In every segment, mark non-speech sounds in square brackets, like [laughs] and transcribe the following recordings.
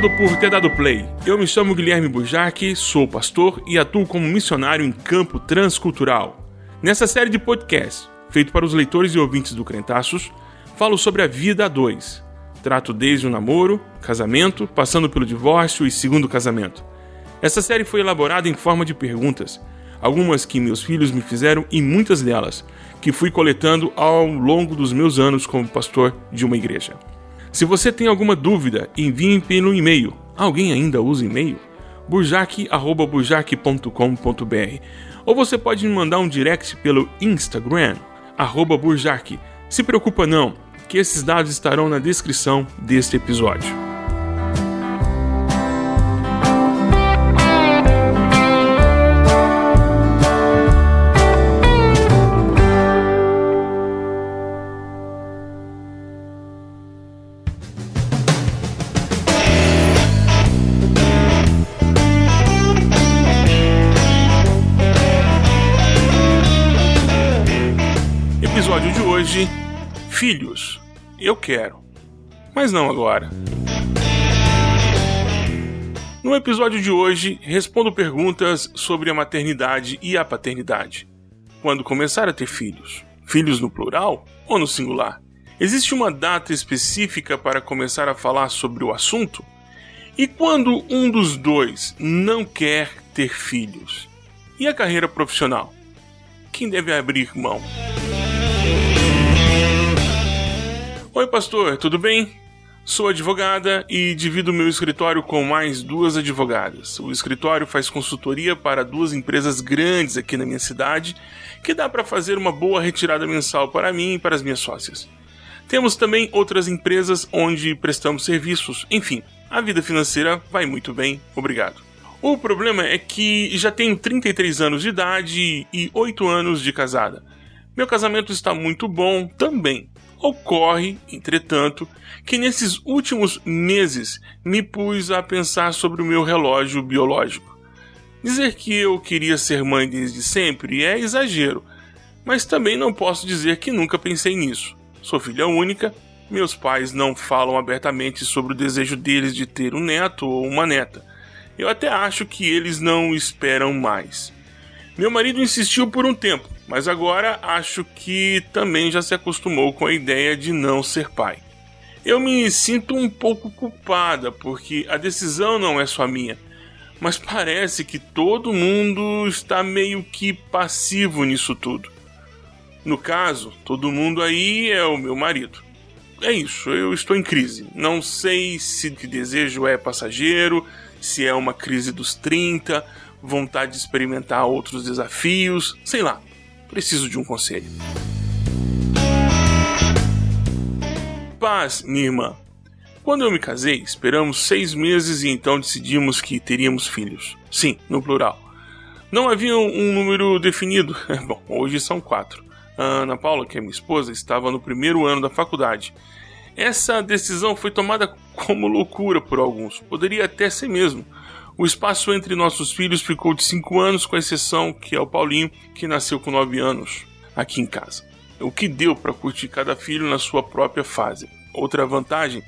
Obrigado por ter dado play. Eu me chamo Guilherme Burjac, sou pastor e atuo como missionário em campo transcultural. Nessa série de podcasts, feito para os leitores e ouvintes do Crentaços, falo sobre a vida a dois. Trato desde o namoro, casamento, passando pelo divórcio e segundo casamento. Essa série foi elaborada em forma de perguntas, algumas que meus filhos me fizeram e muitas delas que fui coletando ao longo dos meus anos como pastor de uma igreja. Se você tem alguma dúvida, envie pelo e-mail. Alguém ainda usa e-mail? burjac.burjac.com.br Ou você pode me mandar um direct pelo Instagram, arroba burjac. Se preocupa não, que esses dados estarão na descrição deste episódio. episódio Filhos. Eu quero, mas não agora. No episódio de hoje, respondo perguntas sobre a maternidade e a paternidade. Quando começar a ter filhos? Filhos no plural ou no singular? Existe uma data específica para começar a falar sobre o assunto? E quando um dos dois não quer ter filhos? E a carreira profissional? Quem deve abrir mão? Oi, pastor, tudo bem? Sou advogada e divido meu escritório com mais duas advogadas. O escritório faz consultoria para duas empresas grandes aqui na minha cidade, que dá para fazer uma boa retirada mensal para mim e para as minhas sócias. Temos também outras empresas onde prestamos serviços. Enfim, a vida financeira vai muito bem, obrigado. O problema é que já tenho 33 anos de idade e 8 anos de casada. Meu casamento está muito bom também, Ocorre, entretanto, que nesses últimos meses me pus a pensar sobre o meu relógio biológico. Dizer que eu queria ser mãe desde sempre é exagero, mas também não posso dizer que nunca pensei nisso. Sou filha única, meus pais não falam abertamente sobre o desejo deles de ter um neto ou uma neta. Eu até acho que eles não esperam mais. Meu marido insistiu por um tempo, mas agora acho que também já se acostumou com a ideia de não ser pai. Eu me sinto um pouco culpada porque a decisão não é só minha, mas parece que todo mundo está meio que passivo nisso tudo. No caso, todo mundo aí é o meu marido. É isso, eu estou em crise. Não sei se o que desejo é passageiro, se é uma crise dos 30 vontade de experimentar outros desafios, sei lá, preciso de um conselho. Paz, minha irmã. Quando eu me casei, esperamos seis meses e então decidimos que teríamos filhos. Sim, no plural. Não havia um número definido. [laughs] Bom, hoje são quatro. A Ana Paula, que é minha esposa, estava no primeiro ano da faculdade. Essa decisão foi tomada como loucura por alguns. Poderia até ser mesmo. O espaço entre nossos filhos ficou de 5 anos, com exceção que é o Paulinho, que nasceu com 9 anos aqui em casa. O que deu para curtir cada filho na sua própria fase. Outra vantagem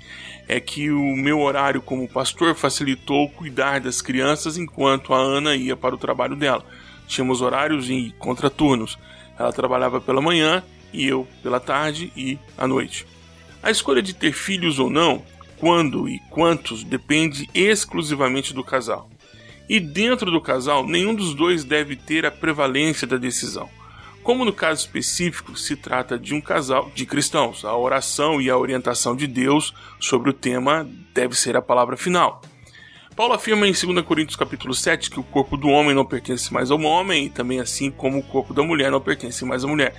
é que o meu horário como pastor facilitou cuidar das crianças enquanto a Ana ia para o trabalho dela. Tínhamos horários em contraturnos. Ela trabalhava pela manhã e eu pela tarde e à noite. A escolha de ter filhos ou não quando e quantos depende exclusivamente do casal. E dentro do casal, nenhum dos dois deve ter a prevalência da decisão. Como no caso específico se trata de um casal de cristãos, a oração e a orientação de Deus sobre o tema deve ser a palavra final. Paulo afirma em 2 Coríntios capítulo 7 que o corpo do homem não pertence mais ao homem e também assim como o corpo da mulher não pertence mais à mulher.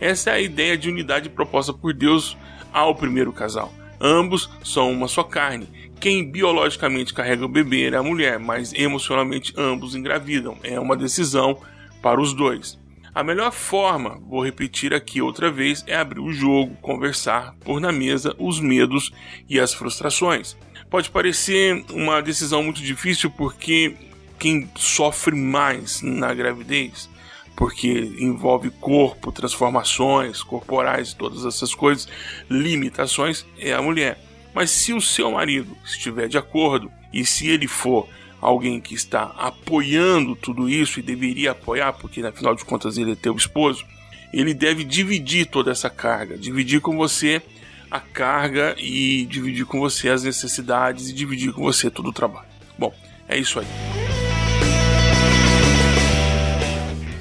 Essa é a ideia de unidade proposta por Deus ao primeiro casal. Ambos são uma só carne. Quem biologicamente carrega o bebê é a mulher, mas emocionalmente ambos engravidam. É uma decisão para os dois. A melhor forma, vou repetir aqui outra vez, é abrir o jogo, conversar, pôr na mesa os medos e as frustrações. Pode parecer uma decisão muito difícil porque quem sofre mais na gravidez porque envolve corpo, transformações corporais, todas essas coisas, limitações, é a mulher. Mas se o seu marido estiver de acordo e se ele for alguém que está apoiando tudo isso e deveria apoiar, porque afinal de contas ele é teu esposo, ele deve dividir toda essa carga, dividir com você a carga e dividir com você as necessidades e dividir com você todo o trabalho. Bom, é isso aí.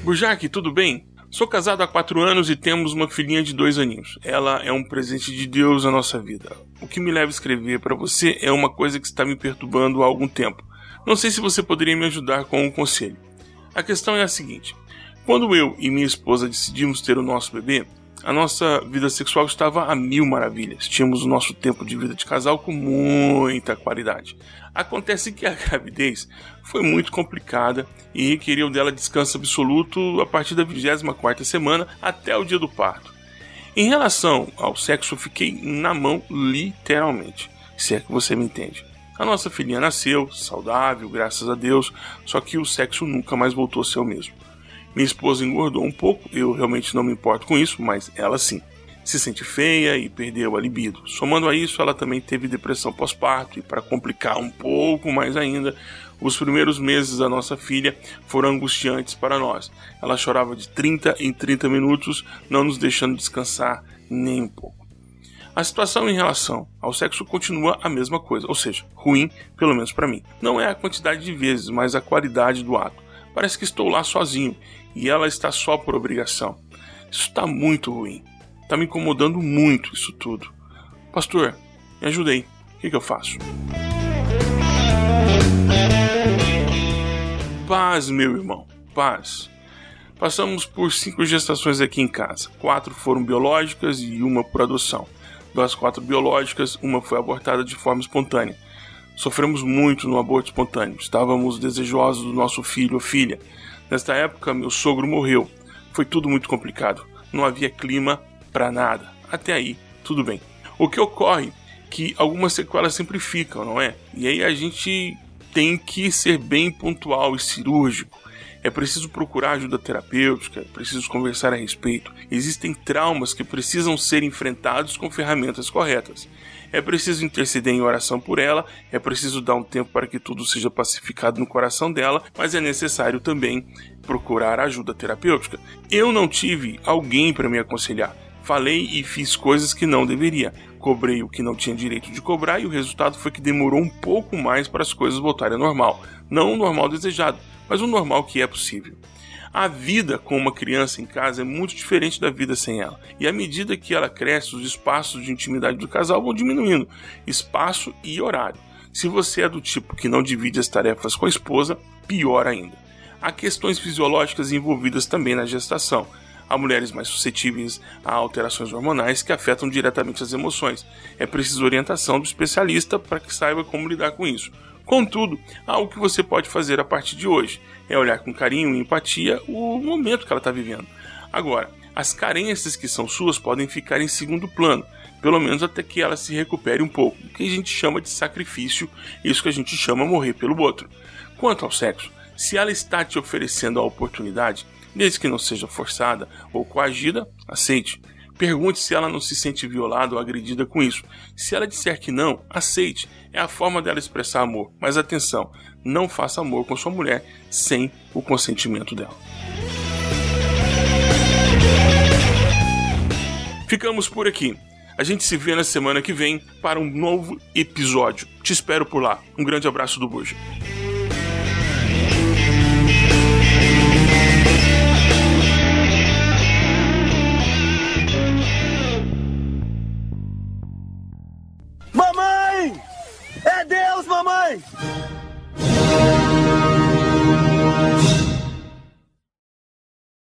Burjac, tudo bem? Sou casado há quatro anos e temos uma filhinha de dois aninhos. Ela é um presente de Deus na nossa vida. O que me leva a escrever para você é uma coisa que está me perturbando há algum tempo. Não sei se você poderia me ajudar com um conselho. A questão é a seguinte: quando eu e minha esposa decidimos ter o nosso bebê, a nossa vida sexual estava a mil maravilhas. Tínhamos o nosso tempo de vida de casal com muita qualidade. Acontece que a [laughs] gravidez foi muito complicada e requeriu dela descanso absoluto a partir da 24 semana até o dia do parto. Em relação ao sexo, fiquei na mão literalmente, se é que você me entende. A nossa filhinha nasceu, saudável, graças a Deus, só que o sexo nunca mais voltou a ser o mesmo. Minha esposa engordou um pouco, eu realmente não me importo com isso, mas ela sim. Se sente feia e perdeu a libido. Somando a isso, ela também teve depressão pós-parto e, para complicar um pouco mais ainda, os primeiros meses da nossa filha foram angustiantes para nós. Ela chorava de 30 em 30 minutos, não nos deixando descansar nem um pouco. A situação em relação ao sexo continua a mesma coisa, ou seja, ruim, pelo menos para mim. Não é a quantidade de vezes, mas a qualidade do ato. Parece que estou lá sozinho e ela está só por obrigação. Isso está muito ruim. Está me incomodando muito isso tudo. Pastor, me ajudei. O que, que eu faço? Paz, meu irmão, paz. Passamos por cinco gestações aqui em casa. Quatro foram biológicas e uma por adoção. Das quatro biológicas, uma foi abortada de forma espontânea. Sofremos muito no aborto espontâneo. Estávamos desejosos do nosso filho ou filha. Nesta época, meu sogro morreu. Foi tudo muito complicado. Não havia clima para nada. Até aí, tudo bem. O que ocorre é que algumas sequelas sempre ficam, não é? E aí a gente tem que ser bem pontual e cirúrgico. É preciso procurar ajuda terapêutica, é preciso conversar a respeito. Existem traumas que precisam ser enfrentados com ferramentas corretas. É preciso interceder em oração por ela, é preciso dar um tempo para que tudo seja pacificado no coração dela, mas é necessário também procurar ajuda terapêutica. Eu não tive alguém para me aconselhar. Falei e fiz coisas que não deveria. Cobrei o que não tinha direito de cobrar e o resultado foi que demorou um pouco mais para as coisas voltarem ao normal. Não o normal desejado, mas o normal que é possível. A vida com uma criança em casa é muito diferente da vida sem ela. E à medida que ela cresce, os espaços de intimidade do casal vão diminuindo espaço e horário. Se você é do tipo que não divide as tarefas com a esposa, pior ainda. Há questões fisiológicas envolvidas também na gestação. Há mulheres mais suscetíveis a alterações hormonais que afetam diretamente as emoções. É preciso orientação do especialista para que saiba como lidar com isso. Contudo, algo que você pode fazer a partir de hoje é olhar com carinho e empatia o momento que ela está vivendo. Agora, as carências que são suas podem ficar em segundo plano, pelo menos até que ela se recupere um pouco, o que a gente chama de sacrifício, isso que a gente chama morrer pelo outro. Quanto ao sexo, se ela está te oferecendo a oportunidade, desde que não seja forçada ou coagida, aceite. Pergunte se ela não se sente violada ou agredida com isso. Se ela disser que não, aceite. É a forma dela expressar amor. Mas atenção, não faça amor com sua mulher sem o consentimento dela. Ficamos por aqui. A gente se vê na semana que vem para um novo episódio. Te espero por lá. Um grande abraço do Buja.